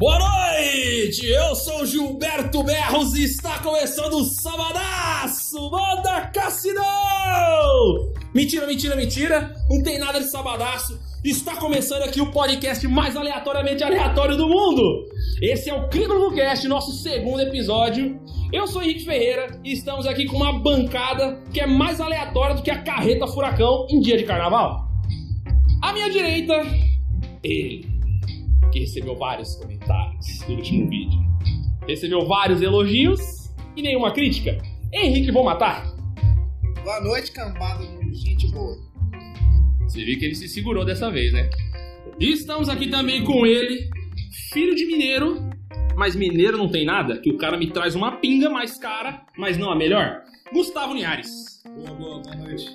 Boa noite! Eu sou Gilberto Berros e está começando o Sabadaço! Manda Cassidão! Mentira, mentira, mentira! Não tem nada de Sabadaço! Está começando aqui o podcast mais aleatoriamente aleatório do mundo! Esse é o Clínico Cast, nosso segundo episódio. Eu sou Henrique Ferreira e estamos aqui com uma bancada que é mais aleatória do que a carreta furacão em dia de carnaval. À minha direita, ele que recebeu vários comentários no último vídeo. Recebeu vários elogios e nenhuma crítica. Henrique Vou Matar. Boa noite, cambada de gente boa. Você viu que ele se segurou dessa vez, né? E estamos aqui também com ele, filho de mineiro, mas mineiro não tem nada, que o cara me traz uma pinga mais cara, mas não a melhor. Gustavo Linhares. Boa, boa, boa noite.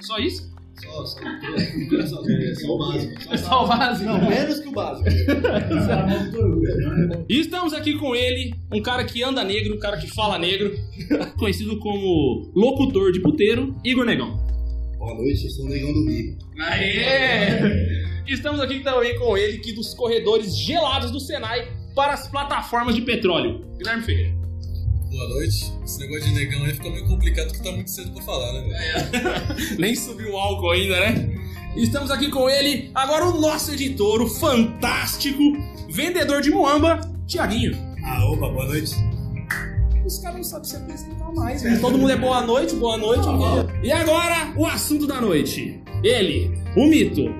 Só isso? Só, só, é, só, é, só o básico. É só o básico. Não, menos que o básico. E estamos aqui com ele, um cara que anda negro, um cara que fala negro, conhecido como locutor de puteiro, Igor Negão. Boa noite, eu sou o Negão do Rio. Aê! Estamos aqui também com ele, que dos corredores gelados do Senai para as plataformas de petróleo, Guilherme Ferreira. Boa noite. Esse negócio de negão aí ficou meio complicado porque tá muito cedo pra falar, né? velho? Nem subiu o álcool ainda, né? Estamos aqui com ele, agora o nosso editor, o fantástico vendedor de Moamba, Tiaguinho. Ah, opa, boa noite. Os caras não sabem se apresentar mais, velho. Todo mundo é boa noite, boa noite. E agora, o assunto da noite. Ele, o mito.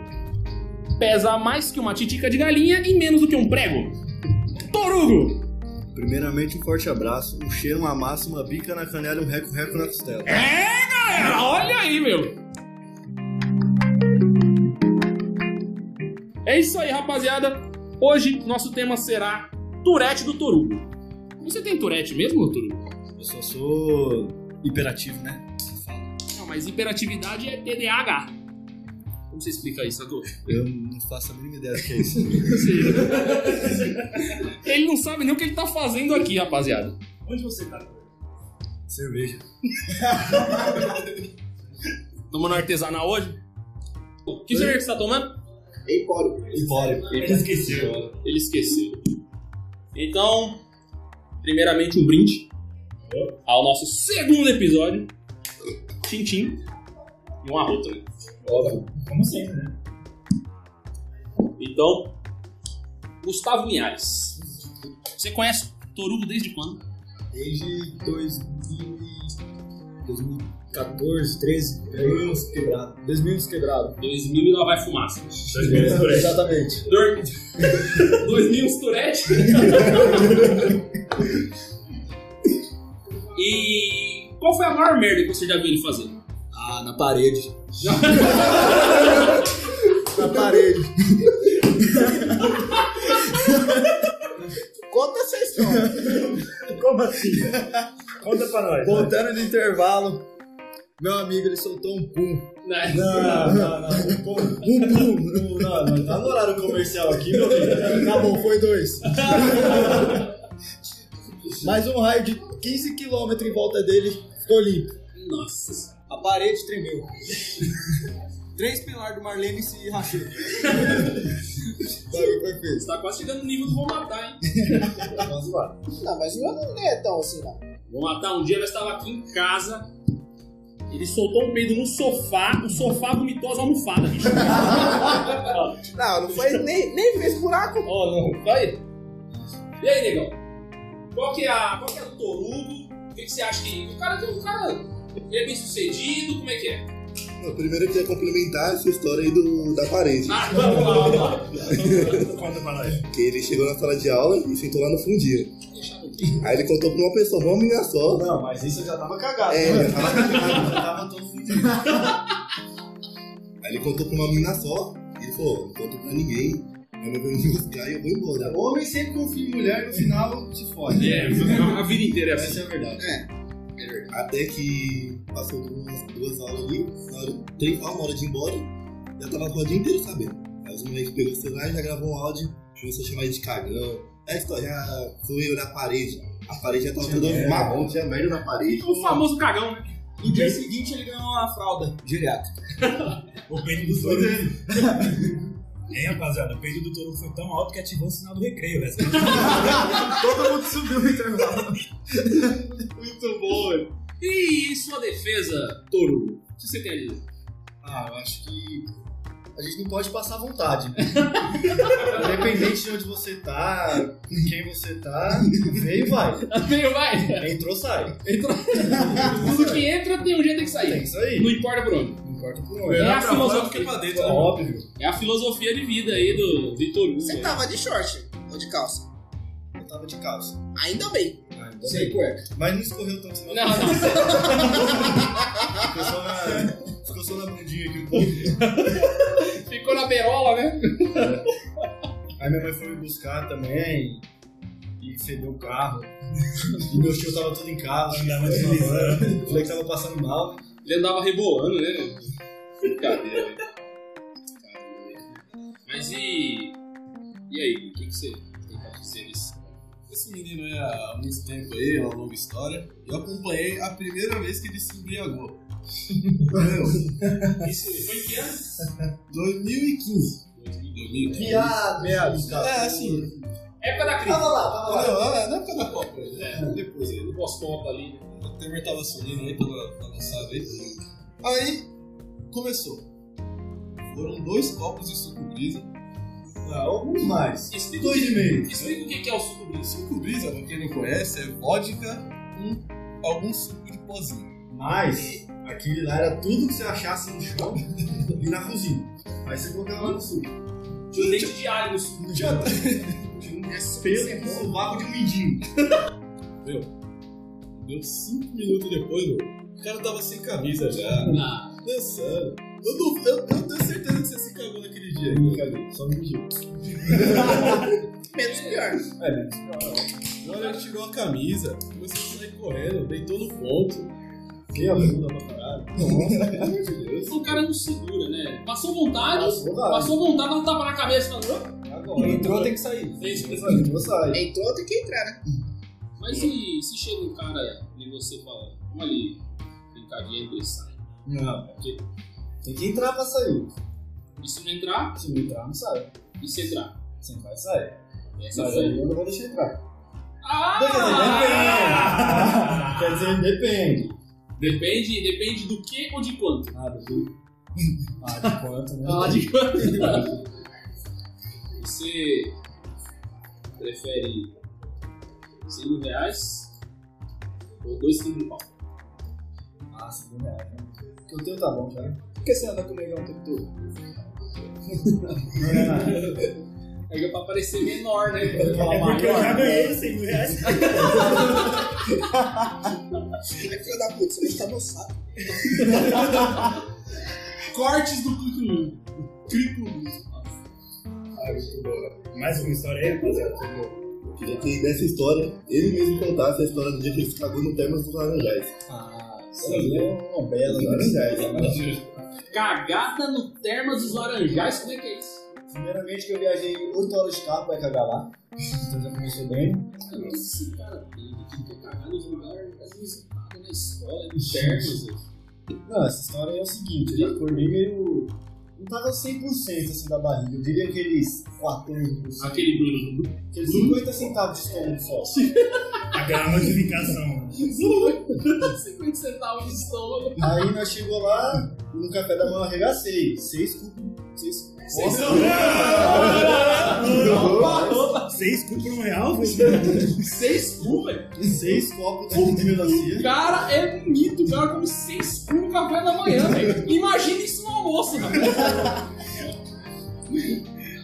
Pesa mais que uma titica de galinha e menos do que um prego. Torugo. Primeiramente, um forte abraço, um cheiro, uma massa, uma bica na canela e um reco-reco na costela. É, galera, olha aí, meu. É isso aí, rapaziada. Hoje, nosso tema será Turete do Torugo. Você tem Turete mesmo, Torugo? Eu só sou hiperativo, né? Não, mas hiperatividade é TDAH. Como você explica isso, Adolfo? Eu não faço a mínima ideia do que é isso. Ele não sabe nem o que ele tá fazendo aqui, rapaziada. Onde você tá? Cerveja. Tomando artesanal hoje? Que cerveja que você tá tomando? Empório. Empório. Ele esqueceu. Ele esqueceu. Então, primeiramente um brinde ao nosso segundo episódio. Tintim e um arroto, né? Óbvio. Como sempre, né? Então, Gustavo Linhares. Você conhece Torugo desde quando? Desde 2000 e- 2014, 13, 2000 uns quebrado. 2000 uns quebrado. 2000 e lá vai fumaça. É, exatamente. Dor- 2000 uns Tourette. e qual foi a maior merda que você já viu ele fazer? Na parede. na parede. Conta essa história. Como assim? Conta pra nós. Voltando no intervalo, meu amigo ele soltou um pum. Né? Não, não, não. Um pum. Um pum. Não, não, tá no horário comercial aqui, meu filho. Tá bom, foi dois. Mais um raio de 15 km em volta dele ficou limpo. Nossa. A parede tremeu. Três pilares do Marlene se rachou. Daí foi feito. Você tá quase chegando no nível do Vou Matar, hein? Vamos lá. Não, mas o meu não é tão assim, não. Vou Matar, um dia nós estava aqui em casa. Ele soltou um peido no sofá, o sofá vomitou as almofadas, bicho. Não, não foi nem, nem fez buraco. Ó, não, vai. E aí, negão? Qual que é a. Qual que é do Torugo? O que, que você acha que. O cara, o cara. Ele é bem sucedido, como é que é? Não, primeiro eu queria complementar essa história aí do, da parede. Ah, vamos lá, vamos lá. Conta pra nós. Que ele chegou na sala de aula e sentou lá no fundinho. Aí ele contou pra uma pessoa, uma menina só. Não, mas isso eu já tava cagado. É, né? já tava cagado. Já tava todo fudido. Aí ele contou pra uma menina só. E ele falou, não conto pra ninguém. Eu vou me buscar e eu vou embora. Homem sempre confia em mulher no final se fode. É, a vida inteira é assim. Essa é a verdade. Até que passou umas duas aulas ali, na hora, três, uma hora de ir embora, já tava o dia inteiro sabendo. Aí os moleques pegou o celular e já gravou um áudio, começou a chamar ele de cagão. É história, já foi olhar a parede. A parede já tava toda marrom, tinha merda na parede. O famoso cagão, né? No dia seguinte ele ganhou uma fralda geriátrica. O peito dos dois. Hein, rapaziada, o peido do touro foi tão alto que ativou o sinal do recreio, velho. Todo mundo subiu no intervalo. Muito bom, velho. E em sua defesa, Toru, o que você tem ali? Ah, eu acho que a gente não pode passar vontade. né? Independente de onde você tá, com quem você tá, veio e vai. Veio, vai! Entrou, sai. Entrou. Tudo que entra tem um jeito que É sair. isso aí. Não importa por onde. Não importa por É a filosofia. que pra dentro, né? Óbvio. É a filosofia de vida aí do, de Toru. Você né? tava de short ou de calça? Eu tava de calça. Ainda bem. Sem cueca. Mas não escorreu tanto, senão Não, não. ficou só na, ficou só na bundinha aqui um pouco. Ficou na berola, né? Aí minha mãe foi me buscar também e fedeu o carro. E meu tio tava todo em casa, andava deslizando. Falei que tava passando mal. Ele andava rebolando, né? Brincadeira, né? Mas e. E aí, o que, que você Esse menino aí há muito tempo aí, é uma longa história. Eu acompanhei a primeira vez que ele se embriagou. Meu, Isso foi em que ano? 2015. 2015. Viado, viado. É, assim. Época da crise. Tava lá, tava lá. Não, é, na época da Copa. É, depois aí. No pós-copa ali, né? O Temer tava subindo aí, tava tava lançado aí. Aí, começou. Foram dois copos de suco brisa. Ah, alguns mais. Explica, Dois e meio. explica o que é o suco brisa. Suco brisa, pra quem não conhece, é vodka com algum suco de pozinho. Mas aquele lá era tudo que você achasse no chão e na cozinha. Aí você colocava lá no suco. Tinha dente de alho no suco. Não tinha um pelo no sovaco de um mindinho. Deu cinco minutos depois, meu. O cara tava sem camisa já, Ah, dançando. Eu, não, eu, eu tenho certeza que você se cagou naquele dia. Só um mindinho. Menos pior. É, né? Agora ele tirou a camisa, começou a sair correndo, deitou no ponto. Que a bunda pra caralho. Nossa, pelo amor de Deus. o cara não segura, né? Passou vontade, Passou, passou vontade, não tapa na cabeça, falando. Agora. Entrou, tem que sair. Fez isso. Entrou, sai. Entrou, tem que entrar, né? Mas e se chega um cara e você fala, vamos ali, brincadinha e dois sai. Não, porque tem que entrar pra sair. E se não entrar, Se não entrar, não sai. e se entrar? Se vai sair. Essa Mas foi. aí eu não vou deixar entrar. Ah! Quer dizer, depende. Depende, depende do que ou de quanto. Ah, depende. Ah, de quanto, né? Ah, de quanto. Você prefere 100 mil reais ou 2 quilos de pau? Ah, segundo reais, né? Porque o teu tá bom já. Por que você anda com o negão o tempo todo? Aí é pra parecer menor, né? É porque eu já ganhei os 100 mil reais. Aí, filho da puta, você no saco. Cortes do Clico Clico Ah, muito bom. Mais uma história aí, rapaziada? Eu queria que nessa história, ele mesmo contasse a história do dia que ele se cagou no Termas dos Laranjais. Ah, aí é uma bela Laranjais. Cagada no Termas dos Laranjais, como é que é isso? Primeiramente que eu viajei 8 horas de carro pra cagar lá. Então já começou bem. Cara, esse cara tem que quer cagar nos lugares inusitados na escola, em Termas. Não, essa história é o seguinte, eu já acordei meio. Não tava 100% assim da barriga. Eu diria aqueles 14%. Aquele Bruno. Aqueles 50 centavos de estômago só. Aquela notificação. 50 centavos de estômago. Aí nós chegou lá, no café da manhã eu arregacei. Seis cubos. Seis Seis Seis cubos por um real? Foi Seis cu, velho. Seis copos de melancia. O cara é bonito, o cara come seis cu no café da manhã, velho. Imagina isso no almoço, velho.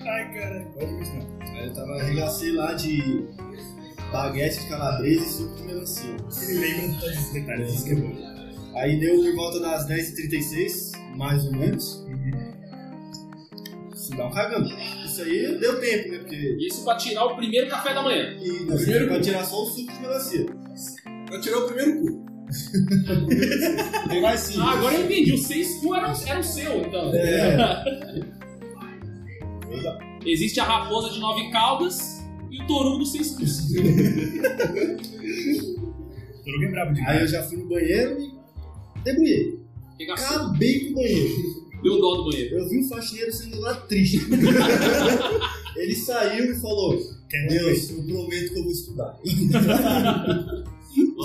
Ai, cara. Pode continuar. Eu tava arregacei lá de baguete de calabresa e suco de melancia. Ele lembra de todos os detalhes. Isso que é bom. Aí deu por volta das 10h36, mais ou menos. Se dá um cagão. Isso aí deu tempo, né? Porque. Isso pra tirar o primeiro café da manhã. E nós primeiro pra tirar só o suco de melancia. Pra tirar o primeiro cu. Tem mais cinco. Ah, agora eu entendi. Os seis cu eram, eram seu, então. É. Existe a raposa de nove caudas e o toru dos seis cus. Tô lembrava de Aí eu já fui no banheiro e debulhei. Acabei com o banheiro. Deu dó do banheiro. Eu vi o faxineiro sendo lá triste. Ele saiu e falou: Deus, eu prometo que eu vou estudar.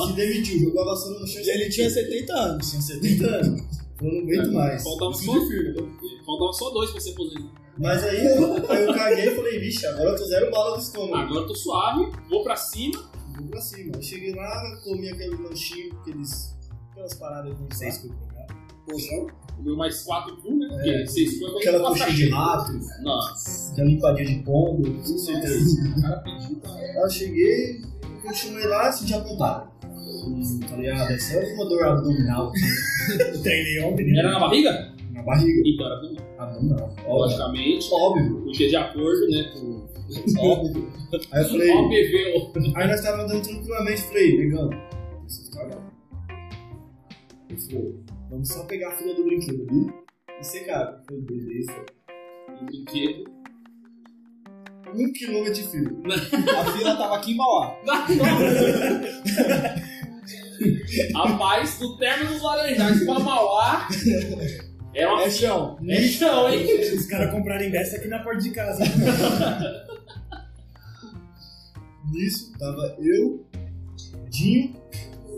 Se demitiu, jogou a vassoura no chão E ele tinha 70 anos. tinha 70 anos. Eu não aguento mais. Faltava só, faltava só dois pra ser aposentado. Mas aí eu, eu caguei e falei, vixe, agora eu tô zero bala do estômago. Agora eu tô suave, vou pra cima. Vou pra cima. Aí cheguei lá, comi aquele lanchinho, aqueles, aquelas paradas de Seis seis Poção. Comeu mais quatro cu, né? Porque seis é quando Aquela eu coxinha de rato, Nossa. aquela limpadinha de pombo, tudo certeza. O cara pediu. Aí eu cheguei, continuei lá, senti a pontada. Hum, Falei, ah, deve ser uma dor abdominal Treinei ontem? Era na barriga? Na barriga. Então era com... Abdominal. Óbvio. Logicamente, Óbvio. porque de acordo, né, com Óbvio. Aí eu falei, OPV. aí nós estávamos andando tranquilamente, falei, negão, preciso cagar. Ele falou, vamos só pegar a fila do brinquedo ali e secar. Eu falei, beleza. Um brinquedo. Um quilômetro de fila. A fila tava aqui em Mauá. Rapaz, do término dos Laranjais pra Mauá. É uma É chão. É chão, hein? Os caras compraram ingresso aqui na porta de casa. Nisso, tava eu, Dinho,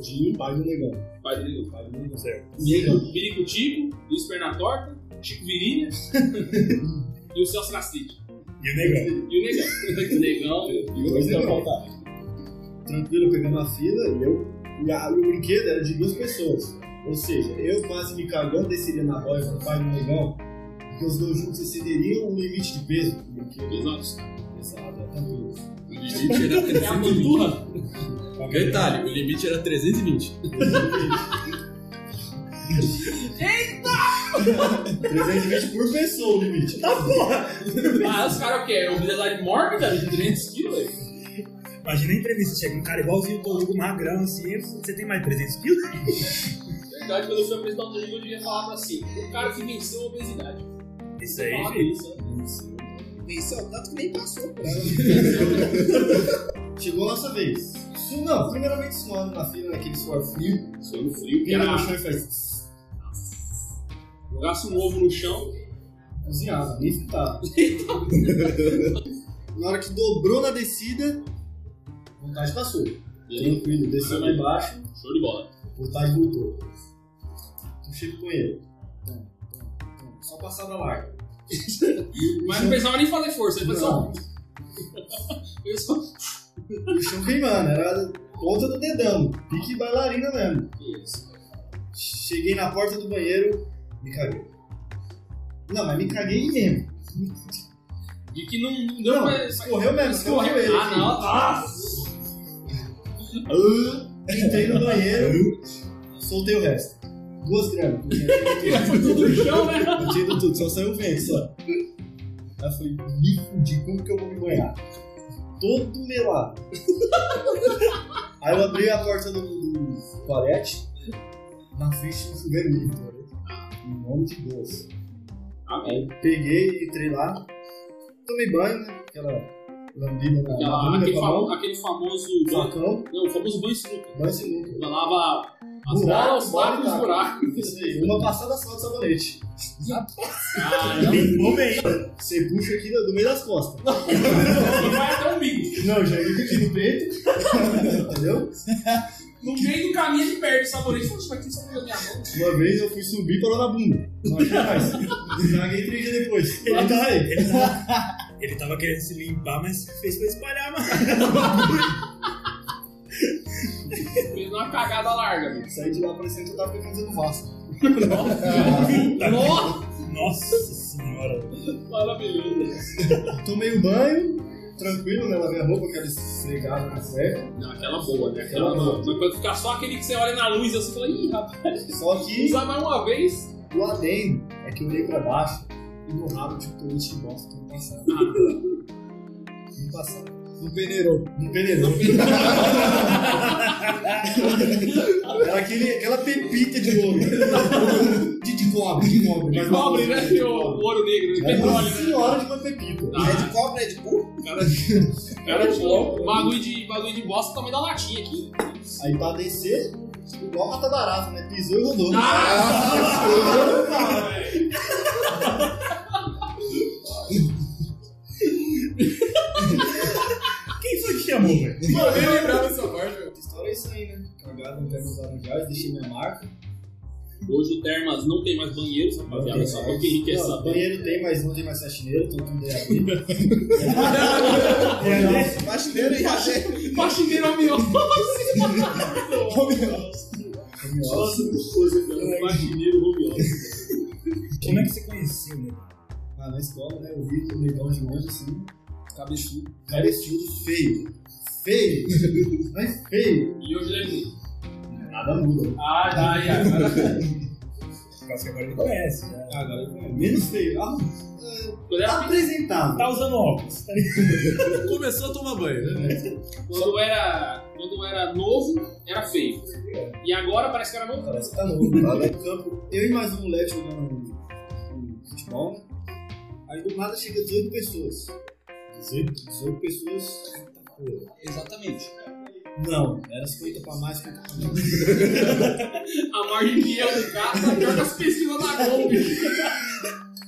Dinho, pai do negão. Pai dele, Pai do negão. Certo. Diego, Pirico Tico, Luiz Pernatorta, Chico Virilha e o Celso Castrite. E o negão. E o Negão. O Negão. E dois negão. Tranquilo, pegando a fila e eu. E a- o brinquedo era de duas pessoas. Ou seja, eu quase me cagando, desceria na boia com o pai do negão, porque os dois juntos excederiam o limite de peso do brinquedo. Exato. Exato, é tranquilo. O limite era É a 320. panturra. Detalhe, o limite era 320. 320 por pessoa o limite. Tá porra! Ah, os caras o quê? Obesidade mórbida de 300 quilos? velho? Imagina a entrevista, chega um cara igualzinho o Torugo, magrão, assim, você tem mais de 300 quilos? Verdade, quando eu fui apresentar o Rodrigo, eu devia falar assim: o cara que venceu a obesidade. Isso aí, Fala isso, né? Venceu tanto que nem passou por ela. Chegou a nossa vez. Isso não, primeiramente suando na fila, naquele suor frio. Suando frio, que era no chão e faz. jogasse um ovo no chão. Cozinhava, nem fritava. na hora que dobrou na descida, vontade passou. Tranquilo, desceu lá embaixo, Show de bola. vontade voltou. Puxei pro banheiro. Só passada larga. Mas não pensava nem em fazer força, ele pensou. Não, Pensou. o chão queimando, era ponta do dedão, pique bailarina mesmo. Isso. Cheguei na porta do banheiro, me caguei. Não, mas me caguei mesmo. E que não, não deu Não, pra. escorreu mesmo, Escorreu. ele Ah, não, tá. Entrei no banheiro, soltei o resto. Duas gramas. Foi tudo no chão, né? Eu tinha ido tudo, só saiu o vento, só. Aí eu falei, me fudi, como que eu vou me banhar? Todo melado. Aí eu abri a porta do, do toalete, na frente do chuveiro livre. Em nome de Deus. Amém. Peguei, entrei lá, tomei banho, né? Aquela lambida na, na Aquela, bunda aquele, famo- aquele famoso. facão, Não, o famoso banho sinuca. banho sinuca. Ela buracos. Isso aí, uma passada só de sabonete. Caramba. Bem. Você puxa aqui do meio das costas. E vai até o umbigo. Não, já ia aqui no peito. Entendeu? No meio do caminho ele perde o sabonete. Poxa, vai ter sabonete na minha mão. Uma vez eu fui subir e parou na bunda. Não achei mais. Três dias depois. Ele Lá tá tava, ele tava querendo se limpar, mas fez pra espalhar, mano. Fez uma cagada larga, meu. Saí de lá parecendo que eu tava fazendo Vasco. Nossa, Nossa senhora. maravilhoso. Tomei o banho, tranquilo, né? Lavei a roupa, aquela esfregada na serra. Não, aquela boa, né? Aquela Aquela boa. Mas quando ficar só aquele que você olha na luz assim e fala, ih, rapaz, Só que usar mais uma vez. o adendo é que eu olhei pra baixo e no rabo tipo torrente de bosta que não passava. Não passava. Não peneirou. Não peneirou. Era aquele, aquela pepita de ouro. De, de cobre, de cobre. De cobre, né? O ouro negro, de uma petróleo, né? senhora de uma pepita. Ah. É de cobre, é de burro? Cara, tipo, bagulho de, bagulho de bosta também da latinha aqui. Aí pra descer, Igual rata barata, né? Pisou e rodou. Quem Eu nem lembrava dessa parte, velho. A história é isso aí, né? Cagado no termo laranjais, deixei minha marca. Hoje o Termas não tem mais banheiros, rapaziada. Só pra quem quer Não, saber. banheiro tem, mas não tem mais faxineiro, então tudo é abrir. Faxineiro e agente. Faxineiro home office. Faxineiro home office. Como é que você conheceu, né? Ah, na escola, né? Eu vi o negão de longe assim, cabeçudo, cabeçudo, feio. Feio! Mas feio! E hoje ele é bonito. Nada muda. Ah, tá, já. Causa que agora ele conhece. Já. Ah, agora eu conheço. Menos feio. Ah, era, apresentável. Tá usando óculos, tá? Começou a tomar banho, né? quando era, quando era novo, era feio. E agora parece que era novo. Parece que tá novo. Lá no campo, eu e mais um moleque jogando futebol, né? Aí do nada chega 18 pessoas. 18, 18 pessoas. Exatamente. Não, era 50 pra mais, 50 pra menos. A margem de erro do cara tá pior que as pesquisas da Globo. bicho.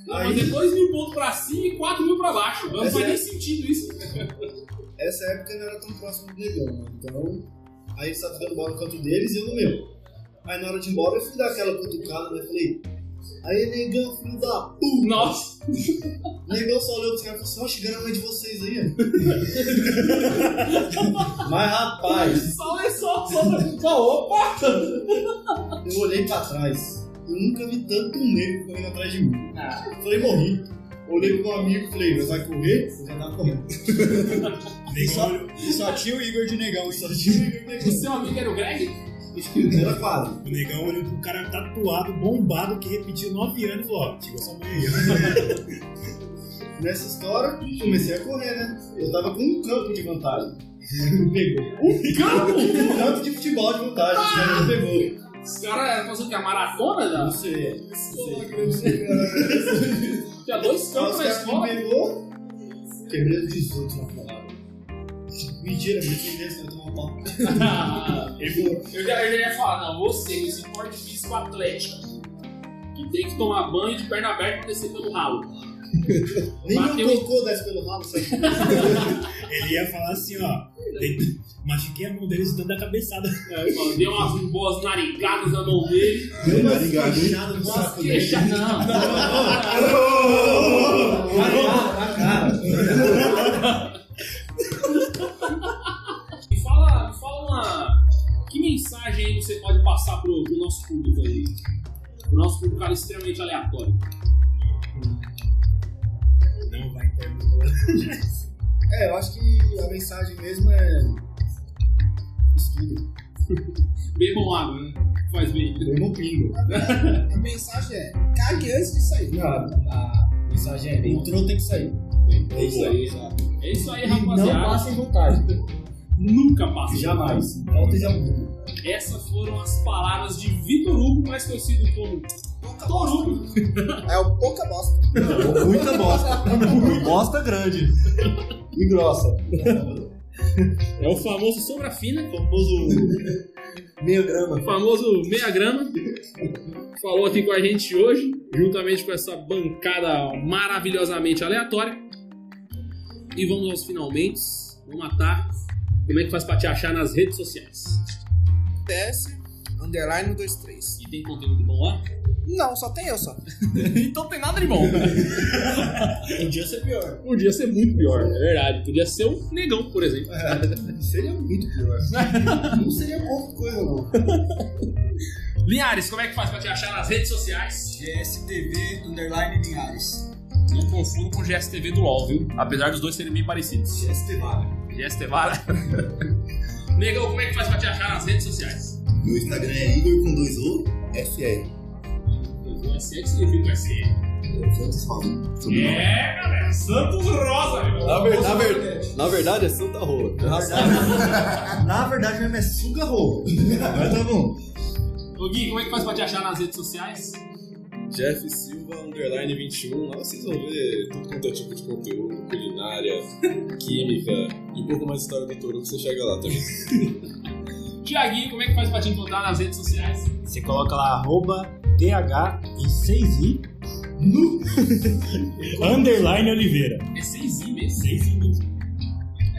Vai fazer 2 mil pontos pra cima e 4 mil pra baixo. Não Essa faz é- nem sentido isso. Essa época não era tão próximo do negão, né? Então, aí eles estavam dando bola no canto deles e eu no meu. Aí na hora de ir embora eu fui dar aquela cutucada, né? Falei, aí negão, filho da puta! Nossa. Negão só olhou pros caras e falou assim, ó, chegando a mãe de vocês aí, ó. Mas rapaz, Só é só, só, só. Opa! eu olhei pra trás. Eu nunca vi tanto negro correndo atrás de mim. Ah. Falei, morri. Olhei pro meu amigo e falei, mas vai correr? Eu já tava correndo. E só tinha o Igor de negão, só tinha o Igor de negão. O seu amigo era o Greg? Era quase. O negão olhou pro cara tatuado, bombado, que repetiu nove anos e falou: Ó, chegou sua mãe aí. Nessa história, comecei a correr, né? Eu tava com um campo de vantagem. Pegou. Um campo? Um campo de futebol de vantagem. Caras me pegou. Os caras fazendo o que? A maratona? Não Da... sei. Não sei. Tinha dois campos os na escola. pegou. Quebrei os 18 na palavra. Mentira, me você vai tomar pau. eu, já, eu já ia falar, não, você, esse porte físico atlético, que tem que tomar banho de perna aberta pra descer pelo ralo. Nem Bateu meu cocô desce pelo ralo, sabe? Ele ia falar assim: Ó, machuquei a mão deles dando a cabeçada. Mano, Deu umas boas narigadas na mão dele. Deu uma fechada no Nossa, saco dele. não. Na cara. Me fala, me fala uma. Que mensagem aí você pode passar pro, pro nosso público aí? Pro nosso público cara extremamente aleatório. Eu acho que a mensagem mesmo é. Estudo. Bebam água, né? Faz bem. Bebam pingo. A mensagem é: cague antes de sair. Não, a mensagem é: entrou, tem que sair. É isso aí. É isso aí, Não rapaziada. passem vontade. Nunca passa. Jamais. De algum. Essas foram as palavras de Vitor Hugo, mais conhecido como Torugo. É o pouca bosta. Muita bosta. bosta grande. E grossa. É o famoso sombra fina, Famoso. Meio grama. o famoso meia grama. Falou aqui com a gente hoje, juntamente com essa bancada maravilhosamente aleatória. E vamos aos finalmente. Vamos matar. Como é que faz pra te achar nas redes sociais? TS, underline 123. E tem conteúdo bom lá? Não, só tem eu só. então tem nada de bom. Podia ser pior. Podia ser muito pior, é verdade. Podia ser um negão, por exemplo. Seria muito pior. Não seria pouca coisa, não. Linhares, como é que faz pra te achar nas redes sociais? GSTV Underline Linhares. Não confundo com GSTV do LoL, viu? Apesar dos dois serem bem parecidos. GSTV. GSTVara. Negão, como é que faz pra te achar nas redes sociais? Meu Instagram é Igor com dois O, FR. O SE que significa o SE. Santos nós. É, galera. Santos Rosa, meu. Na, ver- na ver- na verdade é Santa Rola. Na verdade mesmo é suga roupa. Mas tá bom. Ô Gui, como é que faz pra te achar nas redes sociais? Jeff Silva, underline 21. Lá vocês vão ver tudo quanto é tipo de conteúdo, culinária, química e um pouco mais de história do Toro que você chega lá também. Tiaguinho, como é que faz pra te encontrar nas redes sociais? Você coloca lá arroba TH e 6i underline Oliveira. É 6i mesmo. 6i mesmo.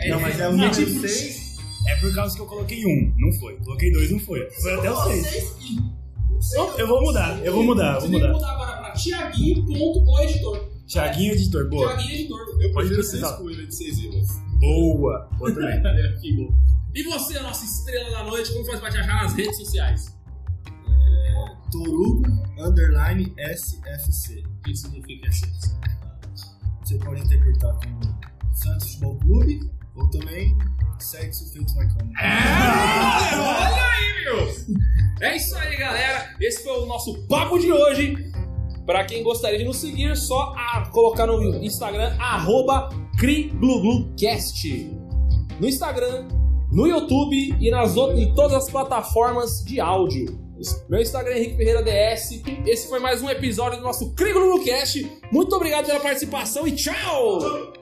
Não, mas é o número tipo, 6. É por causa que eu coloquei um, não foi. Coloquei dois, não foi. Foi até o 6. Eu vou mudar, eu vou mudar, eu vou tem que mudar. mudar agora pra tiaguinho.oeditor. Thiaguinho Editor, boa. Tiaguinho Editor. Eu prefiro pesquisar. 6 com ele de 6 ilhas. Boa. Boa também. que bom. E você, nossa estrela da noite, como faz pra te achar nas redes sociais? Torugo Underline SFC. O que significa isso? Você pode interpretar como Santos Futebol Clube ou também Sexo Feito na Cama. É, olha aí, meu! É isso aí, galera. Esse foi o nosso papo de hoje. Pra quem gostaria de nos seguir, só a colocar no Instagram, arroba CriGluGluCast. No Instagram, no YouTube e nas outras, em todas as plataformas de áudio. Meu Instagram é Henrique Ferreira DS. Esse foi mais um episódio do nosso CriGluGluCast. Muito obrigado pela participação e tchau!